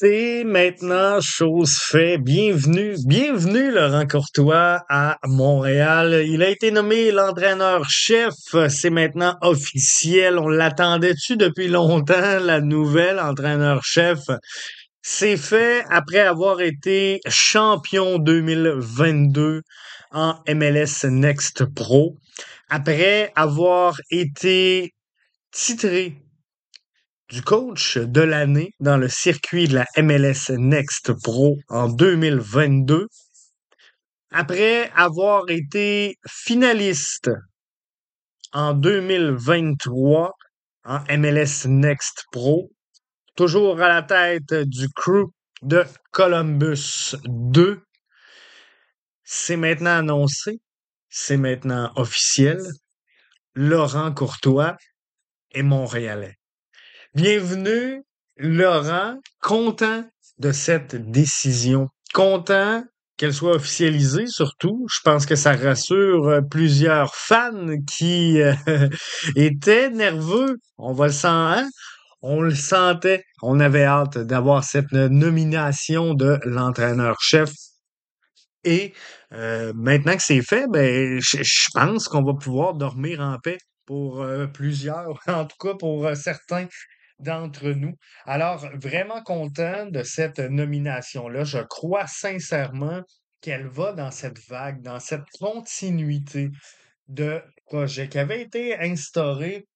C'est maintenant chose faite. Bienvenue, bienvenue Laurent Courtois à Montréal. Il a été nommé l'entraîneur-chef. C'est maintenant officiel. On l'attendait-tu depuis longtemps, la nouvelle entraîneur-chef? C'est fait après avoir été champion 2022 en MLS Next Pro. Après avoir été titré du coach de l'année dans le circuit de la MLS Next Pro en 2022. Après avoir été finaliste en 2023 en MLS Next Pro, toujours à la tête du crew de Columbus 2. C'est maintenant annoncé, c'est maintenant officiel. Laurent Courtois est montréalais. Bienvenue, Laurent. Content de cette décision. Content qu'elle soit officialisée, surtout. Je pense que ça rassure euh, plusieurs fans qui euh, étaient nerveux. On le sentir. Hein? On le sentait. On avait hâte d'avoir cette nomination de l'entraîneur-chef. Et euh, maintenant que c'est fait, ben, je pense qu'on va pouvoir dormir en paix pour plusieurs, en tout cas pour certains d'entre nous. Alors, vraiment content de cette nomination-là. Je crois sincèrement qu'elle va dans cette vague, dans cette continuité de projet qui avait été instauré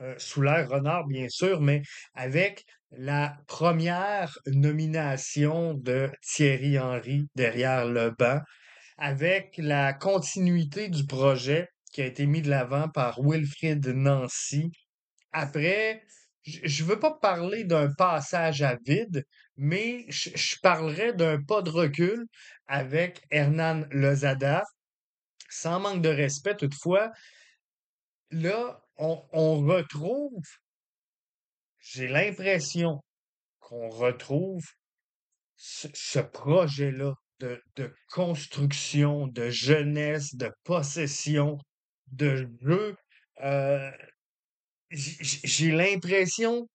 euh, sous l'ère Renard, bien sûr, mais avec la première nomination de Thierry Henry derrière le banc, avec la continuité du projet qui a été mis de l'avant par Wilfrid Nancy. Après je ne veux pas parler d'un passage à vide, mais je, parlerai d'un pas de recul avec Hernan Lozada. Sans manque de respect, toutefois, là, on, retrouve, j'ai l'impression qu'on retrouve ce, projet-là de, de, construction, de jeunesse, de possession, de jeu. Euh, j'ai l'impression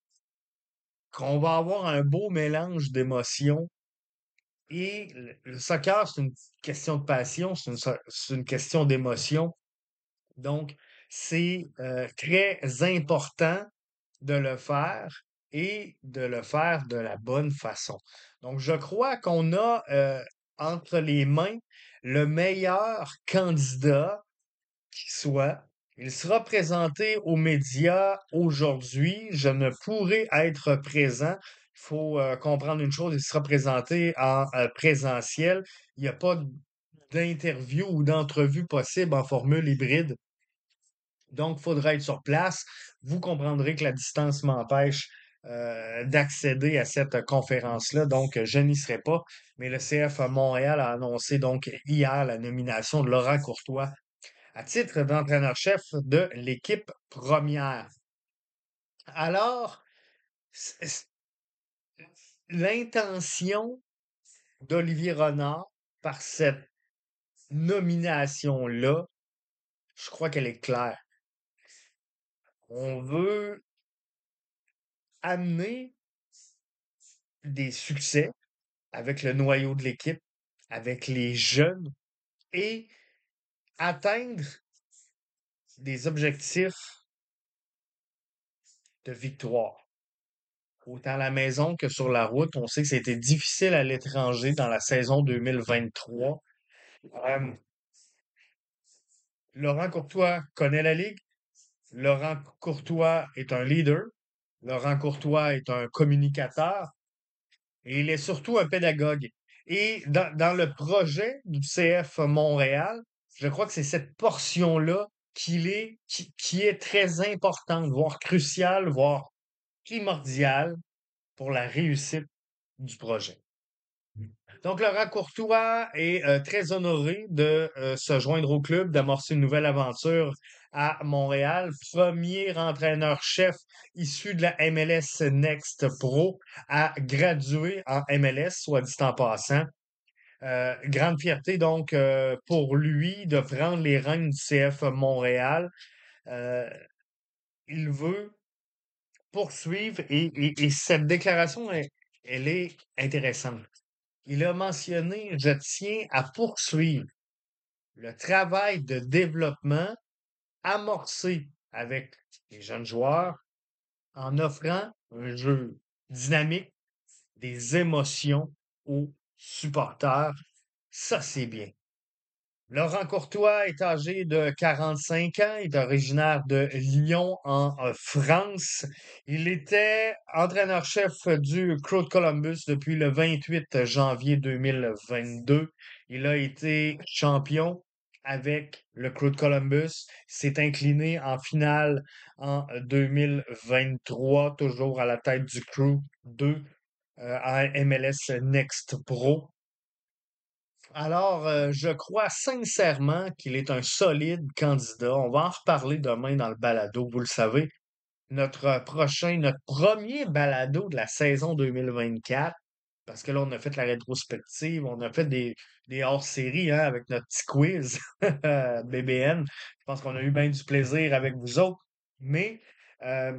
qu'on va avoir un beau mélange d'émotions. Et le, soccer, c'est une question de passion, c'est une, question d'émotion. Donc, c'est euh, très important de le faire et de le faire de la bonne façon. Donc, je crois qu'on a euh, entre les mains le meilleur candidat qui soit il sera présenté aux médias aujourd'hui. Je ne pourrai être présent. Il faut euh, comprendre une chose, il sera présenté en euh, présentiel. Il n'y a pas d'interview ou d'entrevue possible en formule hybride. Donc, il faudra être sur place. Vous comprendrez que la distance m'empêche euh, d'accéder à cette conférence-là. Donc, je n'y serai pas. Mais le CF Montréal a annoncé donc hier la nomination de Laurent Courtois à titre d'entraîneur-chef de l'équipe première. Alors, l'intention d'Olivier Renard par cette nomination-là, je crois qu'elle est claire. On veut amener des succès avec le noyau de l'équipe, avec les jeunes et atteindre des objectifs de victoire. Autant à la maison que sur la route, on sait que c'était difficile à l'étranger dans la saison 2023. Laurent Courtois connaît la Ligue. Laurent Courtois est un leader. Laurent Courtois est un communicateur. Et il est surtout un pédagogue. Et dans, dans le projet du CF Montréal, je crois que c'est cette portion-là qui est, qui, est très importante, voire cruciale, voire primordiale pour la réussite du projet. Donc, Laurent Courtois est euh, très honoré de euh, se joindre au club, d'amorcer une nouvelle aventure à Montréal. Premier entraîneur-chef issu de la MLS Next Pro à graduer en MLS, soit dit en passant. Euh, grande fierté donc euh, pour lui de prendre les rênes du CF Montréal. Euh, il veut poursuivre et, cette déclaration est, elle est intéressante. Il a mentionné, je tiens à poursuivre le travail de développement amorcé avec les jeunes joueurs en offrant un jeu dynamique, des émotions aux supporters. Ça, c'est bien. Laurent Courtois est âgé de 45 ans, est originaire de Lyon en euh, France. Il était entraîneur-chef du Crew de Columbus depuis le 28 janvier 2022. Il a été champion avec le Crew de Columbus, s'est incliné en finale en 2023, toujours à la tête du Crew 2 euh, à MLS Next Pro. Alors, euh, je crois sincèrement qu'il est un solide candidat. On va en reparler demain dans le balado, vous le savez. Notre prochain, notre premier balado de la saison 2024, parce que là, on a fait la rétrospective, on a fait des, des hors-séries hein, avec notre petit quiz BBN. Je pense qu'on a eu bien du plaisir avec vous autres. Mais euh,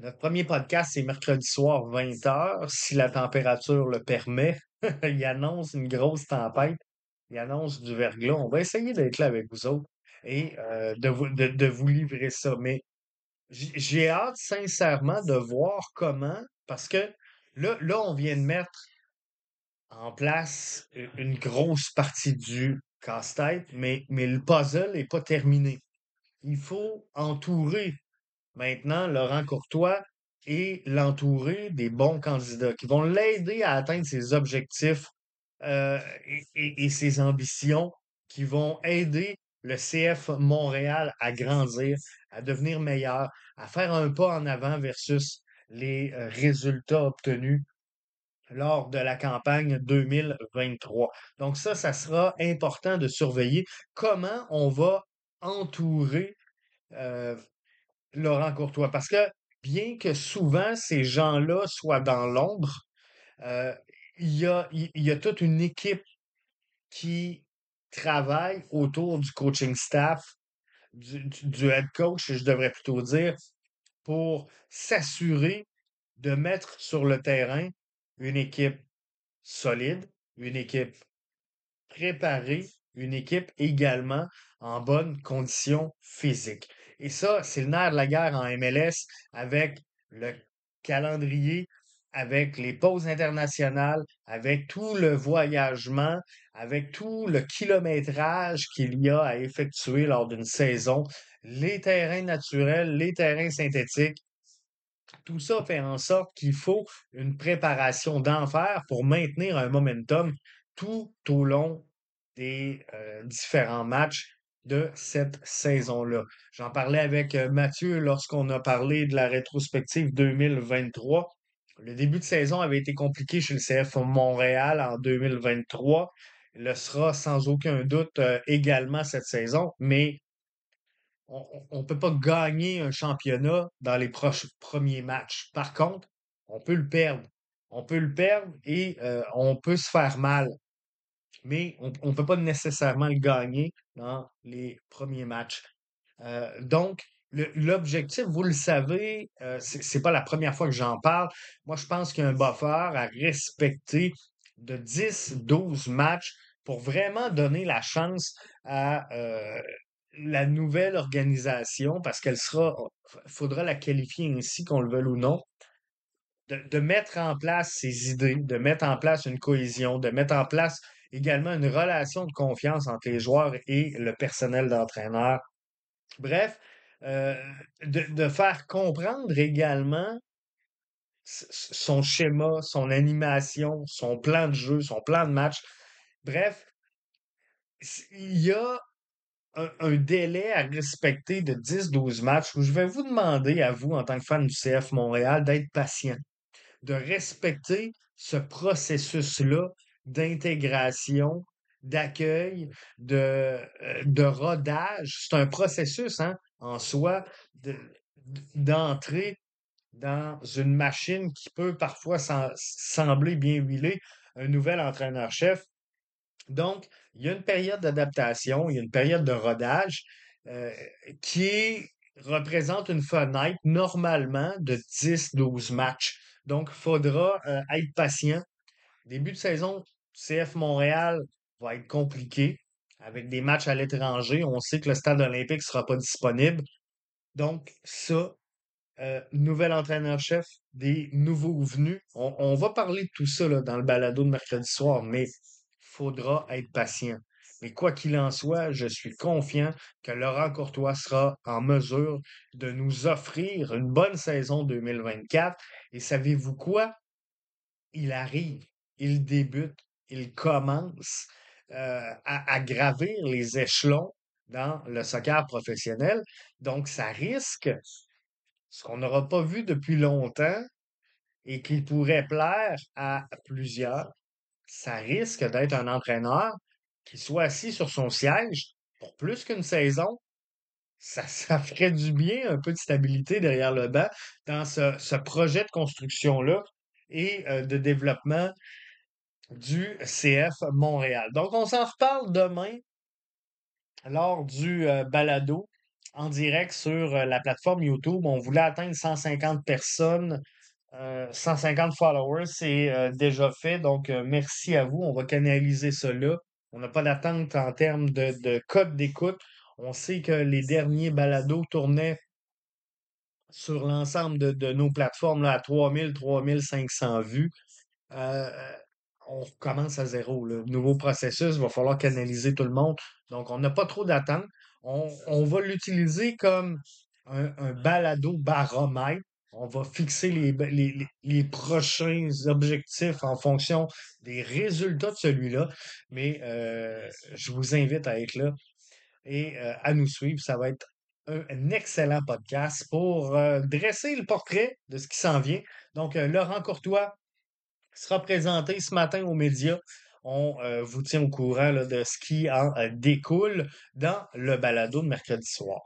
notre premier podcast, c'est mercredi soir, 20h, si la température le permet. il annonce une grosse tempête. Il annonce du verglas. On va essayer d'être là avec vous autres et euh, de, vous, de, vous livrer ça. Mais j'ai hâte sincèrement de voir comment, parce que là, là, on vient de mettre en place une grosse partie du casse-tête, mais, mais le puzzle n'est pas terminé. Il faut entourer maintenant Laurent Courtois et l'entourer des bons candidats qui vont l'aider à atteindre ses objectifs euh, et, ses ambitions, qui vont aider le CF Montréal à grandir, à devenir meilleur, à faire un pas en avant versus les euh, résultats obtenus lors de la campagne 2023. Donc ça, ça sera important de surveiller comment on va entourer euh, Laurent Courtois. Parce que bien que souvent ces gens-là soient dans l'ombre, euh, il y, a, toute une équipe qui travaille autour du coaching staff, du, du head coach, je devrais plutôt dire, pour s'assurer de mettre sur le terrain une équipe solide, une équipe préparée, une équipe également en bonne condition physique. Et ça, c'est le nerf de la guerre en MLS avec le calendrier, avec les pauses internationales, avec tout le voyagement, avec tout le kilométrage qu'il y a à effectuer lors d'une saison, les terrains naturels, les terrains synthétiques. Tout ça fait en sorte qu'il faut une préparation d'enfer pour maintenir un momentum tout au long des euh, différents matchs de cette saison-là. J'en parlais avec euh, Mathieu lorsqu'on a parlé de la rétrospective 2023. Le début de saison avait été compliqué chez le CF Montréal en 2023. Il le sera sans aucun doute euh, également cette saison, mais on ne peut pas gagner un championnat dans les proches, premiers matchs. Par contre, on peut le perdre. On peut le perdre et euh, on peut se faire mal mais on ne peut pas nécessairement le gagner dans les premiers matchs. Euh, donc, l'objectif, vous le savez, euh, ce n'est pas la première fois que j'en parle. Moi, je pense qu'il y a un buffer à respecter de 10-12 matchs pour vraiment donner la chance à euh, la nouvelle organisation, parce qu'elle sera, faudra la qualifier ainsi, qu'on le veuille ou non, de, de mettre en place ses idées, de mettre en place une cohésion, de mettre en place également une relation de confiance entre les joueurs et le personnel d'entraîneur. Bref, euh, de, faire comprendre également son schéma, son animation, son plan de jeu, son plan de match. Bref, il y a un, un délai à respecter de 10-12 matchs où je vais vous demander à vous, en tant que fan du CF Montréal, d'être patient, de respecter ce processus-là d'intégration, d'accueil, de, euh, de rodage. C'est un processus hein, en soi d'entrer dans une machine qui peut parfois sembler bien huilée, un nouvel entraîneur-chef. Donc, il y a une période d'adaptation, il y a une période de rodage euh, qui représente une fenêtre normalement de 10-12 matchs Donc, il faudra euh, être patient. Début de saison, CF Montréal va être compliqué avec des matchs à l'étranger. On sait que le stade olympique ne sera pas disponible. Donc, ça, euh, nouvel entraîneur-chef, des nouveaux venus. On, va parler de tout ça dans le balado de mercredi soir, mais il faudra être patient. Mais quoi qu'il en soit, je suis confiant que Laurent Courtois sera en mesure de nous offrir une bonne saison 2024. Et savez-vous quoi? Il arrive, il débute, il commence euh, à, gravir les échelons dans le soccer professionnel. Donc, ça risque ce qu'on n'aura pas vu depuis longtemps et qui pourrait plaire à plusieurs, ça risque d'être un entraîneur qui soit assis sur son siège pour plus qu'une saison. Ça, ça ferait du bien, un peu de stabilité derrière le banc dans ce, projet de construction-là et euh, de développement du CF Montréal. Donc, on s'en reparle demain lors du euh, balado en direct sur euh, la plateforme YouTube. On voulait atteindre 150 personnes, 150 euh, followers. C'est euh, déjà fait. Donc, merci à vous. On va canaliser cela. On n'a pas d'attente en termes de, code d'écoute. On sait que les derniers balados tournaient sur l'ensemble de, nos plateformes là, à 3000, 3500 vues on recommence à zéro. Le nouveau processus, il va falloir canaliser tout le monde. Donc, on n'a pas trop d'attente. On, va l'utiliser comme un, balado baromètre. On va fixer les, les, prochains objectifs en fonction des résultats de celui-là. Mais euh, je vous invite à être là et euh, à nous suivre. Ça va être un, excellent podcast pour euh, dresser le portrait de ce qui s'en vient. Donc, Laurent Courtois, sera présenté ce matin aux médias. On euh, vous tient au courant de ce qui en euh, découle dans le balado de mercredi soir.